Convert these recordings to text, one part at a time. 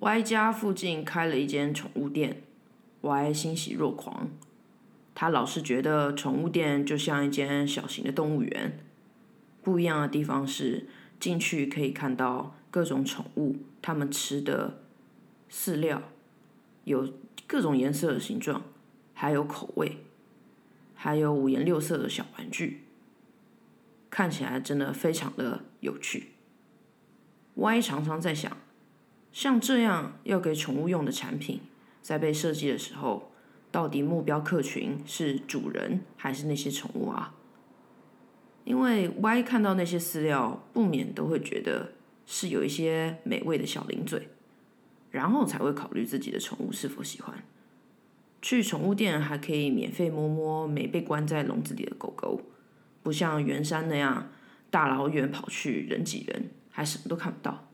Y 家附近开了一间宠物店，Y 欣喜若狂。他老是觉得宠物店就像一间小型的动物园。不一样的地方是，进去可以看到各种宠物它们吃的饲料，有各种颜色的形状，还有口味，还有五颜六色的小玩具，看起来真的非常的有趣。Y 常常在想，像这样要给宠物用的产品，在被设计的时候，到底目标客群是主人还是那些宠物啊？因为 Y 看到那些饲料，不免都会觉得是有一些美味的小零嘴，然后才会考虑自己的宠物是否喜欢。去宠物店还可以免费摸摸没被关在笼子里的狗狗，不像圆山那样大老远跑去人挤人。还什么都看不到。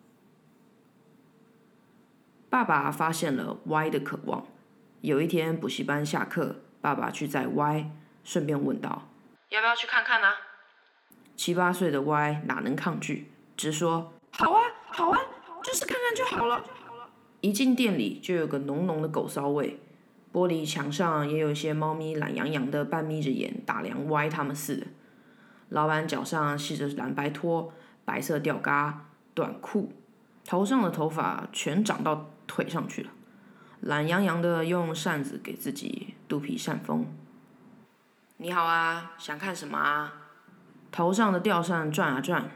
爸爸发现了 Y 的渴望。有一天补习班下课，爸爸去载 Y，顺便问道：“要不要去看看呢？”七八岁的 Y 哪能抗拒，直说：“好啊，好啊，就是看看就好了。”一进店里就有个浓浓的狗骚味，玻璃墙上也有一些猫咪懒洋洋的半眯着眼打量 Y 他们似的。老板脚上系着蓝白拖。白色吊嘎短裤，头上的头发全长到腿上去了，懒洋洋的用扇子给自己肚皮扇风。你好啊，想看什么啊？头上的吊扇转啊转，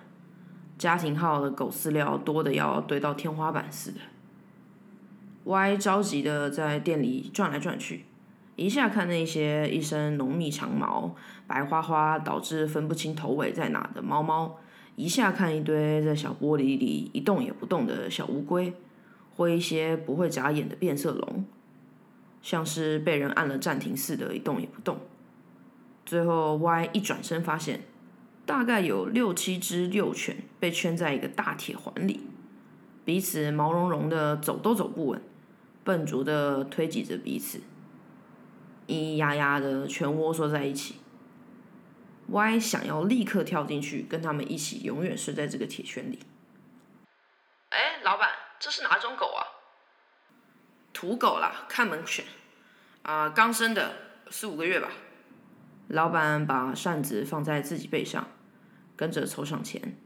家庭号的狗饲料多的要堆到天花板似的。Y 着急的在店里转来转去，一下看那些一身浓密长毛、白花花导致分不清头尾在哪的猫猫。一下看一堆在小玻璃里一动也不动的小乌龟，或一些不会眨眼的变色龙，像是被人按了暂停似的，一动也不动。最后 Y 一转身发现，大概有六七只幼犬被圈在一个大铁环里，彼此毛茸茸的，走都走不稳，笨拙的推挤着彼此，咿咿呀呀的，全窝缩在一起。Y 想要立刻跳进去，跟他们一起永远睡在这个铁圈里。哎，老板，这是哪种狗啊？土狗啦，看门犬。啊，刚生的，四五个月吧。老板把扇子放在自己背上，跟着凑上前，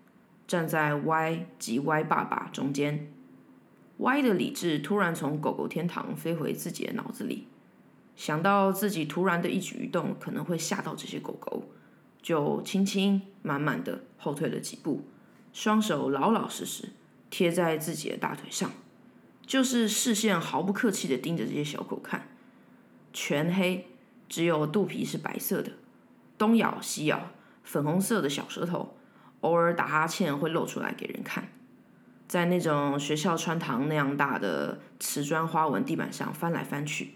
站在 Y 及 Y 爸爸中间。Y 的理智突然从狗狗天堂飞回自己的脑子里，想到自己突然的一举一动可能会吓到这些狗狗。就轻轻、慢慢的后退了几步，双手老老实实贴在自己的大腿上，就是视线毫不客气的盯着这些小狗看，全黑，只有肚皮是白色的，东咬西咬，粉红色的小舌头，偶尔打哈欠会露出来给人看，在那种学校穿堂那样大的瓷砖花纹地板上翻来翻去，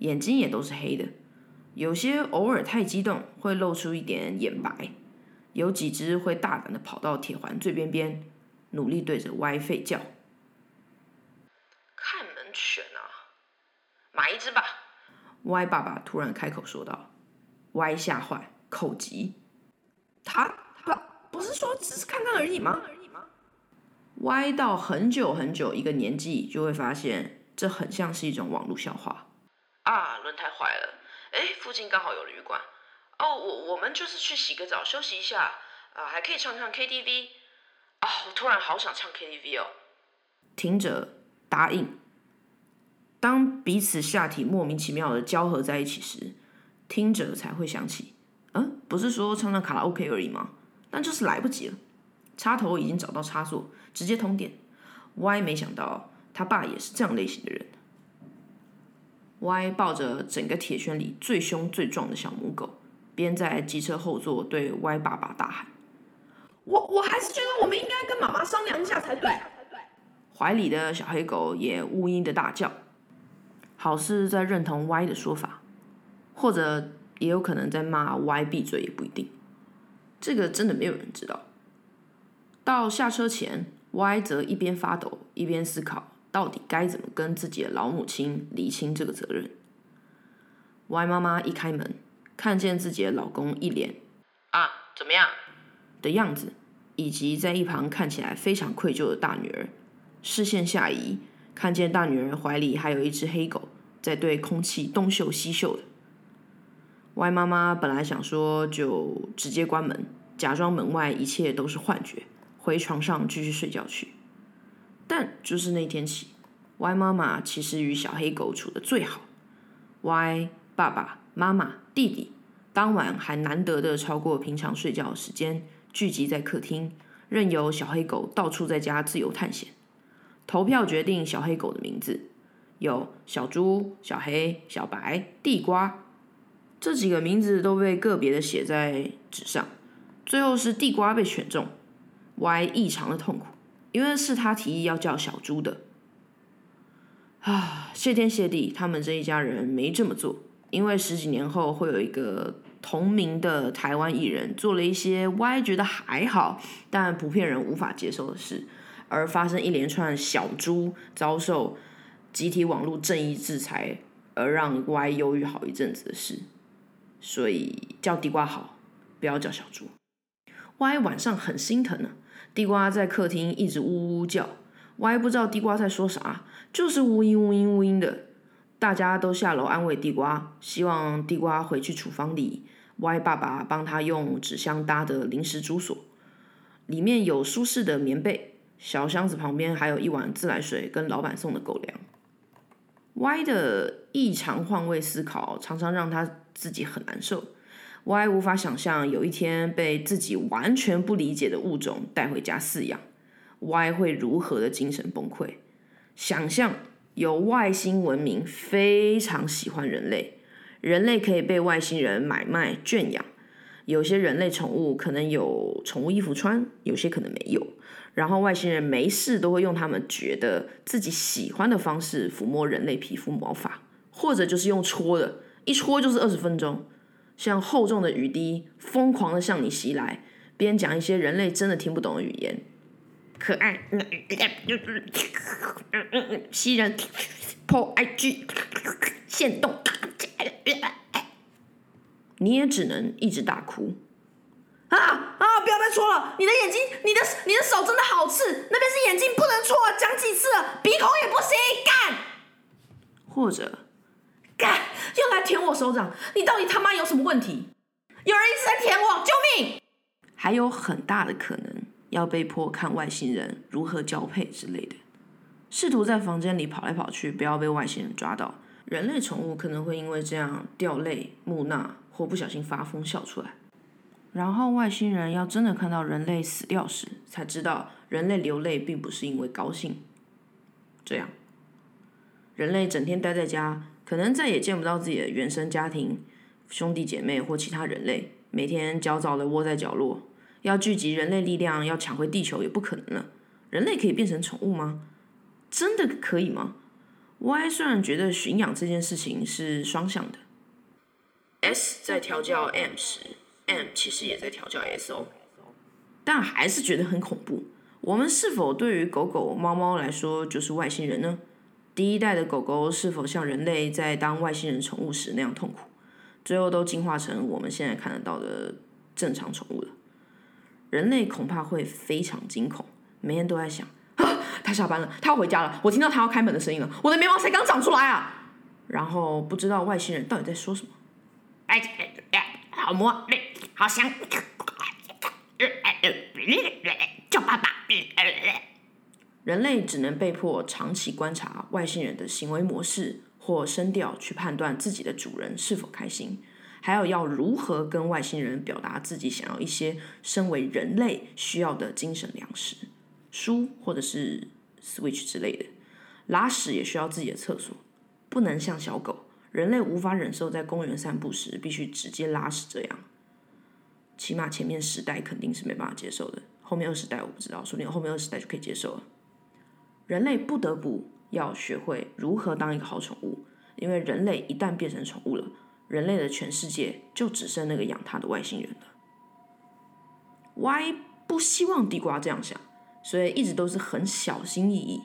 眼睛也都是黑的。有些偶尔太激动，会露出一点眼白；有几只会大胆的跑到铁环最边边，努力对着 Y 吠叫。看门犬啊，买一只吧。Y 爸爸突然开口说道。Y 吓坏，口急。他他不是说只是看看而已吗？Y 到很久很久一个年纪，就会发现这很像是一种网络笑话。啊，轮胎坏了。哎，附近刚好有旅馆，哦，我我们就是去洗个澡休息一下，啊，还可以唱唱 KTV，啊，我突然好想唱 KTV 哦。听着，答应。当彼此下体莫名其妙的交合在一起时，听着才会想起，嗯，不是说唱唱卡拉 OK 而已吗？但就是来不及了，插头已经找到插座，直接通电。Y 没想到他爸也是这样类型的人。Y 抱着整个铁圈里最凶最壮的小母狗，边在机车后座对 Y 爸爸大喊：“我我还是觉得我们应该跟妈妈商量一下才对。”怀里的小黑狗也呜咽的大叫，好似在认同 Y 的说法，或者也有可能在骂 Y 闭嘴也不一定。这个真的没有人知道。到下车前，Y 则一边发抖一边思考。到底该怎么跟自己的老母亲厘清这个责任？Y 妈妈一开门，看见自己的老公一脸啊怎么样的样子，以及在一旁看起来非常愧疚的大女儿，视线下移，看见大女儿怀里还有一只黑狗在对空气东嗅西嗅的。歪妈妈本来想说就直接关门，假装门外一切都是幻觉，回床上继续睡觉去。但就是那天起歪妈妈其实与小黑狗处的最好。歪爸爸妈妈弟弟当晚还难得的超过平常睡觉时间，聚集在客厅，任由小黑狗到处在家自由探险。投票决定小黑狗的名字，有小猪、小黑、小白、地瓜。这几个名字都被个别的写在纸上，最后是地瓜被选中，Y 异常的痛苦，因为是他提议要叫小猪的。啊，谢天谢地，他们这一家人没这么做，因为十几年后会有一个同名的台湾艺人做了一些 Y 觉得还好，但普遍人无法接受的事，而发生一连串小猪遭受集体网络正义制裁，而让 Y 忧郁好一阵子的事。所以叫地瓜好，不要叫小猪。Y 晚上很心疼呢，地瓜在客厅一直呜呜叫，Y 不知道地瓜在说啥，就是呜音呜音呜音的。大家都下楼安慰地瓜，希望地瓜回去厨房里。Y 爸爸帮他用纸箱搭的临时住所，里面有舒适的棉被，小箱子旁边还有一碗自来水跟老板送的狗粮。Y 的异常换位思考常常让他。自己很难受，Y 无法想象有一天被自己完全不理解的物种带回家饲养，Y 会如何的精神崩溃？想象有外星文明非常喜欢人类，人类可以被外星人买卖圈养，有些人类宠物可能有宠物衣服穿，有些可能没有，然后外星人没事都会用他们觉得自己喜欢的方式抚摸人类皮肤毛发，或者就是用戳的。一戳就是二十分钟，像厚重的雨滴，疯狂的向你袭来，边讲一些人类真的听不懂的语言，可爱，嗯吸人，破 IG，现动，你也只能一直大哭。啊啊！不要再戳了，你的眼睛，你的你的手真的好刺，那边是眼睛，不能戳，讲几次了，鼻孔也不行，干，或者。干，又来舔我手掌！你到底他妈有什么问题？有人一直在舔我，救命！还有很大的可能要被迫看外星人如何交配之类的，试图在房间里跑来跑去，不要被外星人抓到。人类宠物可能会因为这样掉泪、木讷或不小心发疯笑出来。然后外星人要真的看到人类死掉时，才知道人类流泪并不是因为高兴。这样，人类整天待在家。可能再也见不到自己的原生家庭、兄弟姐妹或其他人类，每天焦躁的窝在角落，要聚集人类力量要抢回地球也不可能了。人类可以变成宠物吗？真的可以吗？Y 虽然觉得驯养这件事情是双向的，S 在调教 M 时，M 其实也在调教 S 哦，但还是觉得很恐怖。我们是否对于狗狗、猫猫来说就是外星人呢？第一代的狗狗是否像人类在当外星人宠物时那样痛苦？最后都进化成我们现在看得到的正常宠物了。人类恐怕会非常惊恐，每天都在想：啊，他下班了，他要回家了，我听到他要开门的声音了，我的眉毛才刚长出来啊！然后不知道外星人到底在说什么。好摸，好香，叫爸爸。人类只能被迫长期观察外星人的行为模式或声调，去判断自己的主人是否开心，还有要如何跟外星人表达自己想要一些身为人类需要的精神粮食，书或者是 Switch 之类的。拉屎也需要自己的厕所，不能像小狗。人类无法忍受在公园散步时必须直接拉屎这样，起码前面十代肯定是没办法接受的，后面二十代我不知道，说不定后面二十代就可以接受了。人类不得不要学会如何当一个好宠物，因为人类一旦变成宠物了，人类的全世界就只剩那个养它的外星人了。Y 不希望地瓜这样想，所以一直都是很小心翼翼。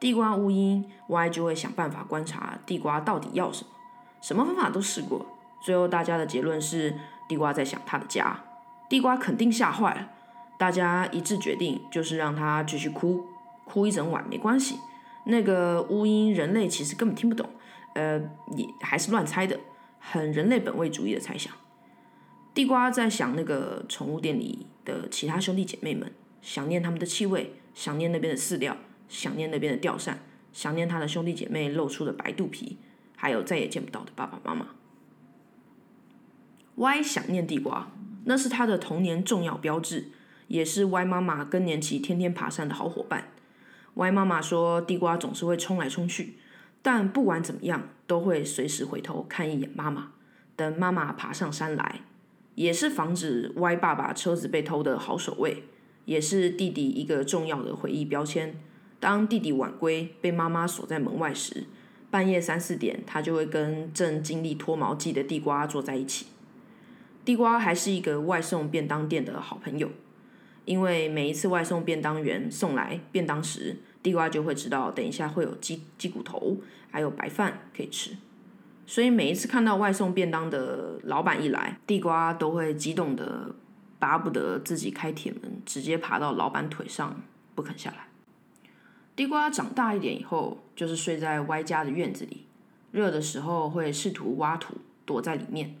地瓜无音，Y 就会想办法观察地瓜到底要什么，什么方法都试过，最后大家的结论是地瓜在想他的家。地瓜肯定吓坏了，大家一致决定就是让他继续哭。哭一整晚没关系，那个乌音人类其实根本听不懂，呃，也还是乱猜的，很人类本位主义的猜想。地瓜在想那个宠物店里的其他兄弟姐妹们，想念他们的气味，想念那边的饲料，想念那边的吊扇，想念他的兄弟姐妹露出的白肚皮，还有再也见不到的爸爸妈妈。Y 想念地瓜，那是他的童年重要标志，也是 Y 妈妈更年期天天爬山的好伙伴。Y 妈妈说，地瓜总是会冲来冲去，但不管怎么样，都会随时回头看一眼妈妈。等妈妈爬上山来，也是防止歪爸爸车子被偷的好守卫，也是弟弟一个重要的回忆标签。当弟弟晚归，被妈妈锁在门外时，半夜三四点，他就会跟正经历脱毛季的地瓜坐在一起。地瓜还是一个外送便当店的好朋友，因为每一次外送便当员送来便当时，地瓜就会知道，等一下会有鸡鸡骨头，还有白饭可以吃。所以每一次看到外送便当的老板一来，地瓜都会激动的巴不得自己开铁门，直接爬到老板腿上不肯下来。地瓜长大一点以后，就是睡在歪家的院子里，热的时候会试图挖土躲在里面。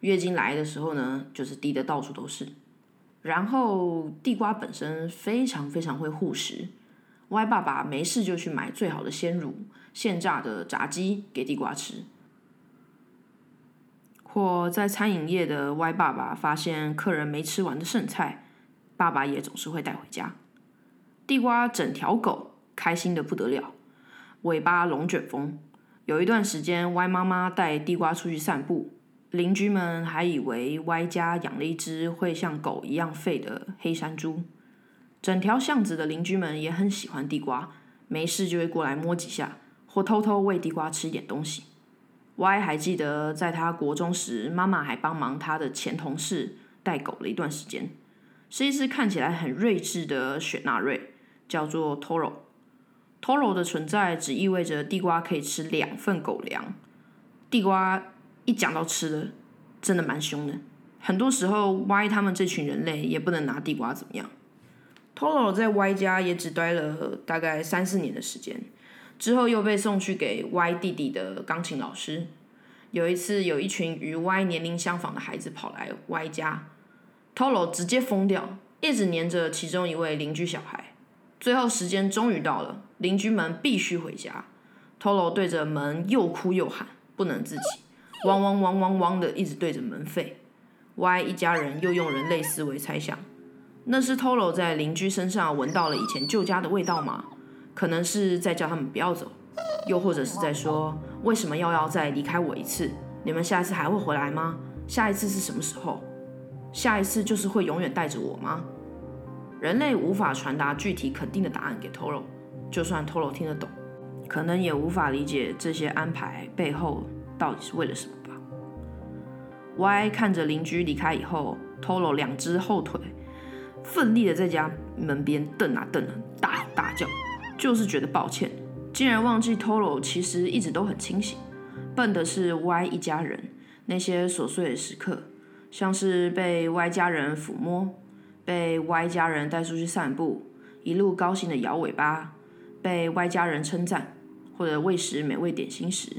月经来的时候呢，就是滴的到处都是。然后地瓜本身非常非常会护食。歪爸爸没事就去买最好的鲜乳、现炸的炸鸡给地瓜吃，或在餐饮业的歪爸爸发现客人没吃完的剩菜，爸爸也总是会带回家。地瓜整条狗开心的不得了，尾巴龙卷风。有一段时间，歪妈妈带地瓜出去散步，邻居们还以为歪家养了一只会像狗一样吠的黑山猪。整条巷子的邻居们也很喜欢地瓜，没事就会过来摸几下，或偷偷喂地瓜吃一点东西。Y 还记得在他国中时，妈妈还帮忙他的前同事带狗了一段时间，是一只看起来很睿智的雪纳瑞，叫做 Toro。Toro 的存在只意味着地瓜可以吃两份狗粮。地瓜一讲到吃的，真的蛮凶的，很多时候 Y 他们这群人类也不能拿地瓜怎么样。Tolo 在 Y 家也只待了大概三四年的时间，之后又被送去给 Y 弟弟的钢琴老师。有一次，有一群与 Y 年龄相仿的孩子跑来 Y 家，Tolo 直接疯掉，一直黏着其中一位邻居小孩。最后时间终于到了，邻居们必须回家。Tolo 对着门又哭又喊，不能自己，汪汪汪汪汪的一直对着门吠。Y 一家人又用人类思维猜想。那是 Toro 在邻居身上闻到了以前旧家的味道吗？可能是在叫他们不要走，又或者是在说为什么要要再离开我一次？你们下一次还会回来吗？下一次是什么时候？下一次就是会永远带着我吗？人类无法传达具体肯定的答案给 Toro，就算 Toro 听得懂，可能也无法理解这些安排背后到底是为了什么吧。Y 看着邻居离开以后，Toro 两只后腿。奋力的在家门边瞪啊瞪啊，大吼大叫，就是觉得抱歉，竟然忘记 Toro 其实一直都很清醒。笨的是 Y 一家人，那些琐碎的时刻，像是被 Y 家人抚摸，被 Y 家人带出去散步，一路高兴的摇尾巴，被 Y 家人称赞，或者喂食美味点心时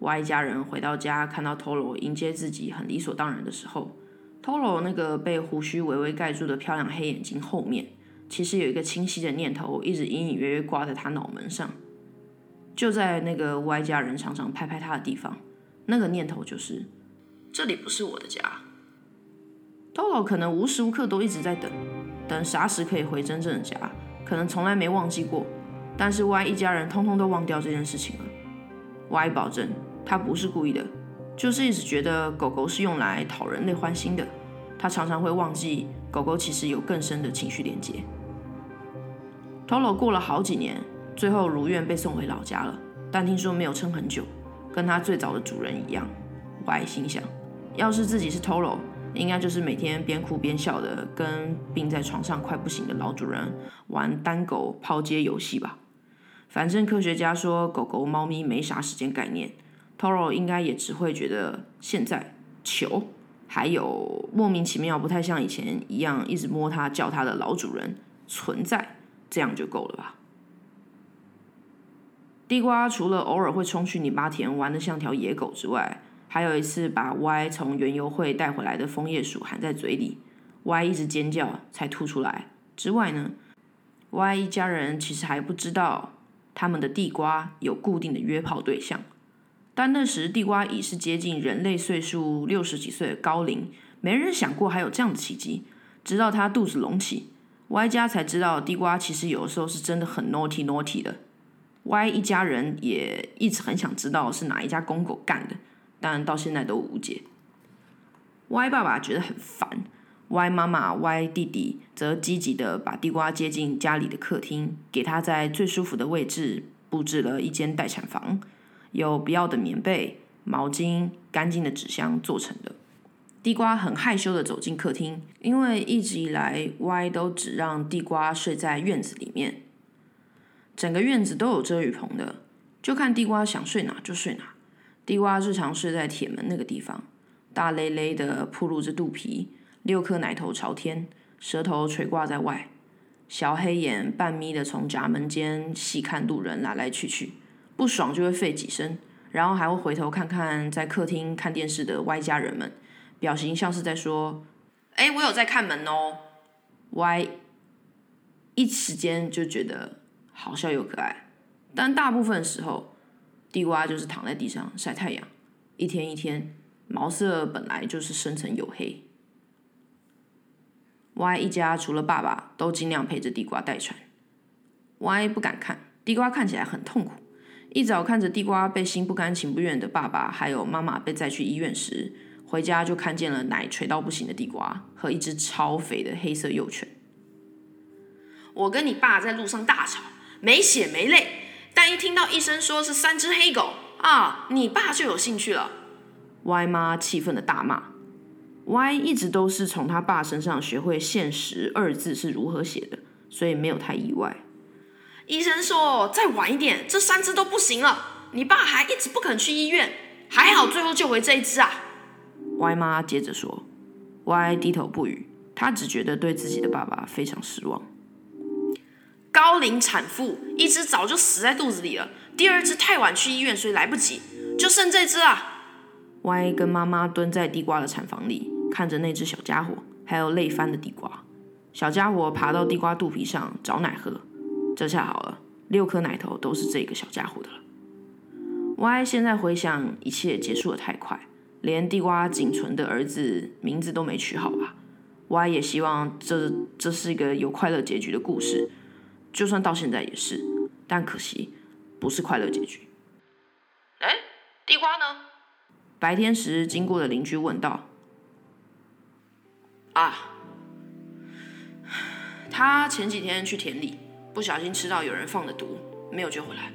，Y 家人回到家看到 Toro 迎接自己很理所当然的时候。Toro 那个被胡须微微盖住的漂亮黑眼睛后面，其实有一个清晰的念头，一直隐隐约约挂在他脑门上。就在那个 Y 家人常常拍拍他的地方，那个念头就是：这里不是我的家。Toro 可能无时无刻都一直在等，等啥时可以回真正的家，可能从来没忘记过。但是 Y 一家人通通都忘掉这件事情了。Y 保证，他不是故意的，就是一直觉得狗狗是用来讨人类欢心的。他常常会忘记狗狗其实有更深的情绪连接。Toro 过了好几年，最后如愿被送回老家了，但听说没有撑很久，跟他最早的主人一样。Y 心想，要是自己是 Toro，应该就是每天边哭边笑的跟病在床上快不行的老主人玩单狗抛接游戏吧。反正科学家说狗狗、猫咪没啥时间概念，Toro 应该也只会觉得现在求。还有莫名其妙、不太像以前一样一直摸它、叫它的老主人存在，这样就够了吧？地瓜除了偶尔会冲去泥巴田玩的像条野狗之外，还有一次把 Y 从园游会带回来的枫叶鼠含在嘴里，Y 一直尖叫才吐出来。之外呢，Y 一家人其实还不知道他们的地瓜有固定的约炮对象，但那时地瓜已是接近人类岁数六十几岁的高龄，没人想过还有这样的奇迹。直到他肚子隆起，Y 家才知道地瓜其实有的时候是真的很 naughty naughty 的。Y 一家人也一直很想知道是哪一家公狗干的，但到现在都无解。Y 爸爸觉得很烦，Y 妈妈、Y 弟弟则积极的把地瓜接进家里的客厅，给他在最舒服的位置布置了一间待产房，有不要的棉被、毛巾、干净的纸箱做成的。地瓜很害羞的走进客厅，因为一直以来 Y 都只让地瓜睡在院子里面。整个院子都有遮雨棚的，就看地瓜想睡哪就睡哪。地瓜日常睡在铁门那个地方，大咧咧的铺露着肚皮，六颗奶头朝天，舌头垂挂在外，小黑眼半眯的从闸门间细看路人来来去去，不爽就会吠几声，然后还会回头看看在客厅看电视的 Y 家人们，表情像是在说：“哎，我有在看门哦。”Y 一时间就觉得。好笑又可爱，但大部分时候，地瓜就是躺在地上晒太阳，一天一天，毛色本来就是深沉黝黑。Y 一家除了爸爸，都尽量陪着地瓜待产。Y 不敢看，地瓜看起来很痛苦。一早看着地瓜被心不甘情不愿的爸爸还有妈妈被载去医院时，回家就看见了奶垂到不行的地瓜和一只超肥的黑色幼犬。我跟你爸在路上大吵。没血没泪，但一听到医生说是三只黑狗啊，你爸就有兴趣了。Y 妈气愤的大骂。Y 一直都是从他爸身上学会“现实”二字是如何写的，所以没有太意外。医生说再晚一点，这三只都不行了。你爸还一直不肯去医院，还好最后救回这一只啊。Y 妈接着说。Y 低头不语，她只觉得对自己的爸爸非常失望。高龄产妇，一只早就死在肚子里了，第二只太晚去医院，所以来不及，就剩这只啊。Y 跟妈妈蹲在地瓜的产房里，看着那只小家伙，还有累翻的地瓜。小家伙爬到地瓜肚皮上找奶喝，这下好了，六颗奶头都是这个小家伙的了。Y 现在回想，一切结束的太快，连地瓜仅存的儿子名字都没取好吧。Y 也希望这这是一个有快乐结局的故事。就算到现在也是，但可惜不是快乐结局。哎，地瓜呢？白天时经过的邻居问道：“啊，他前几天去田里，不小心吃到有人放的毒，没有救回来。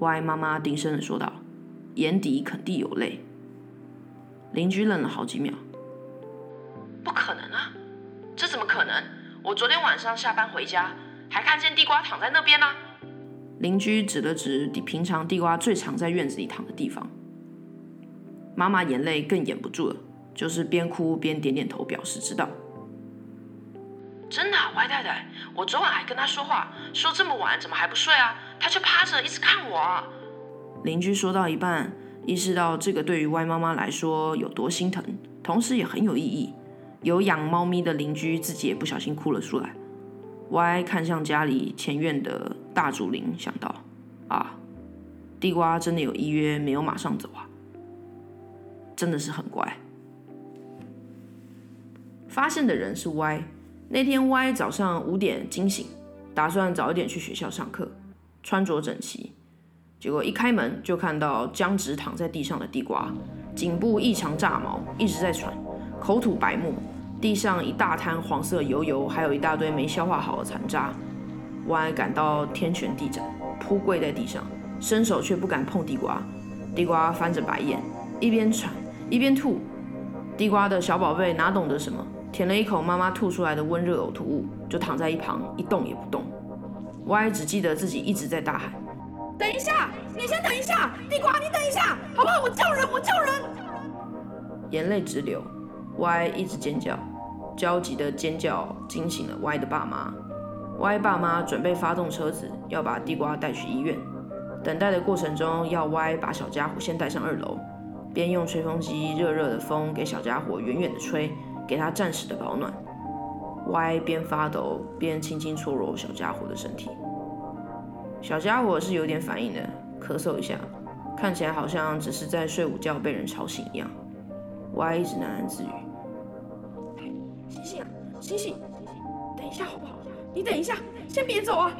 ”Y 妈妈低声的说道，眼底肯定有泪。邻居愣了好几秒：“不可能啊，这怎么可能？我昨天晚上下班回家。”还看见地瓜躺在那边呢。邻居指了指平常地瓜最常在院子里躺的地方。妈妈眼泪更掩不住了，就是边哭边点点头表示知道。真的，歪太太，我昨晚还跟他说话，说这么晚怎么还不睡啊？他却趴着一直看我。邻居说到一半，意识到这个对于歪妈妈来说有多心疼，同时也很有意义。有养猫咪的邻居自己也不小心哭了出来。歪看向家里前院的大竹林，想到：啊，地瓜真的有依约没有马上走啊，真的是很乖。发现的人是歪。那天 Y 早上五点惊醒，打算早一点去学校上课，穿着整齐。结果一开门就看到僵直躺在地上的地瓜，颈部异常炸毛，一直在喘，口吐白沫。地上一大滩黄色油油，还有一大堆没消化好的残渣。Y 感到天旋地转，扑跪在地上，伸手却不敢碰地瓜。地瓜翻着白眼，一边喘一边吐。地瓜的小宝贝哪懂得什么，舔了一口妈妈吐出来的温热呕吐物，就躺在一旁一动也不动。Y 只记得自己一直在大喊：“等一下，你先等一下，地瓜，你等一下，好不好？我叫人，我叫人。”眼泪直流。Y 一直尖叫，焦急的尖叫惊醒了 Y 的爸妈。Y 爸妈准备发动车子，要把地瓜带去医院。等待的过程中，要 Y 把小家伙先带上二楼，边用吹风机热热的风给小家伙远远的吹，给他暂时的保暖。Y 边发抖边轻轻搓揉小家伙的身体。小家伙是有点反应的，咳嗽一下，看起来好像只是在睡午觉被人吵醒一样。Y 一直喃喃自语：“醒醒啊，醒醒！等一下好不好？你等一下，先别走啊！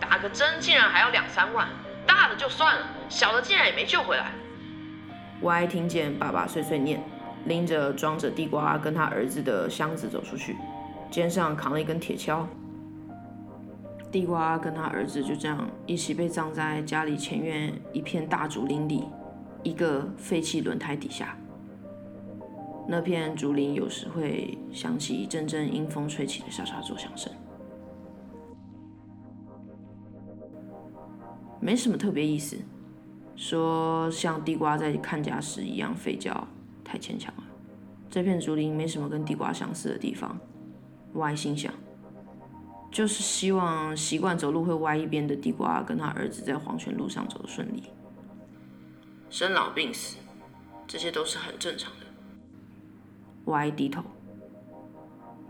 打个针竟然还要两三万，大的就算了，小的竟然也没救回来。”Y 听见爸爸碎碎念，拎着装着地瓜跟他儿子的箱子走出去，肩上扛了一根铁锹。地瓜跟他儿子就这样一起被葬在家里前院一片大竹林里，一个废弃轮胎底下。那片竹林有时会响起一阵阵阴风吹起的沙沙作响声。没什么特别意思，说像地瓜在看家时一样吠叫，太牵强了。这片竹林没什么跟地瓜相似的地方，我还心想。就是希望习惯走路会歪一边的地瓜跟他儿子在黄泉路上走得顺利。生老病死，这些都是很正常的。歪低头，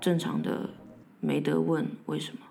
正常的没得问为什么。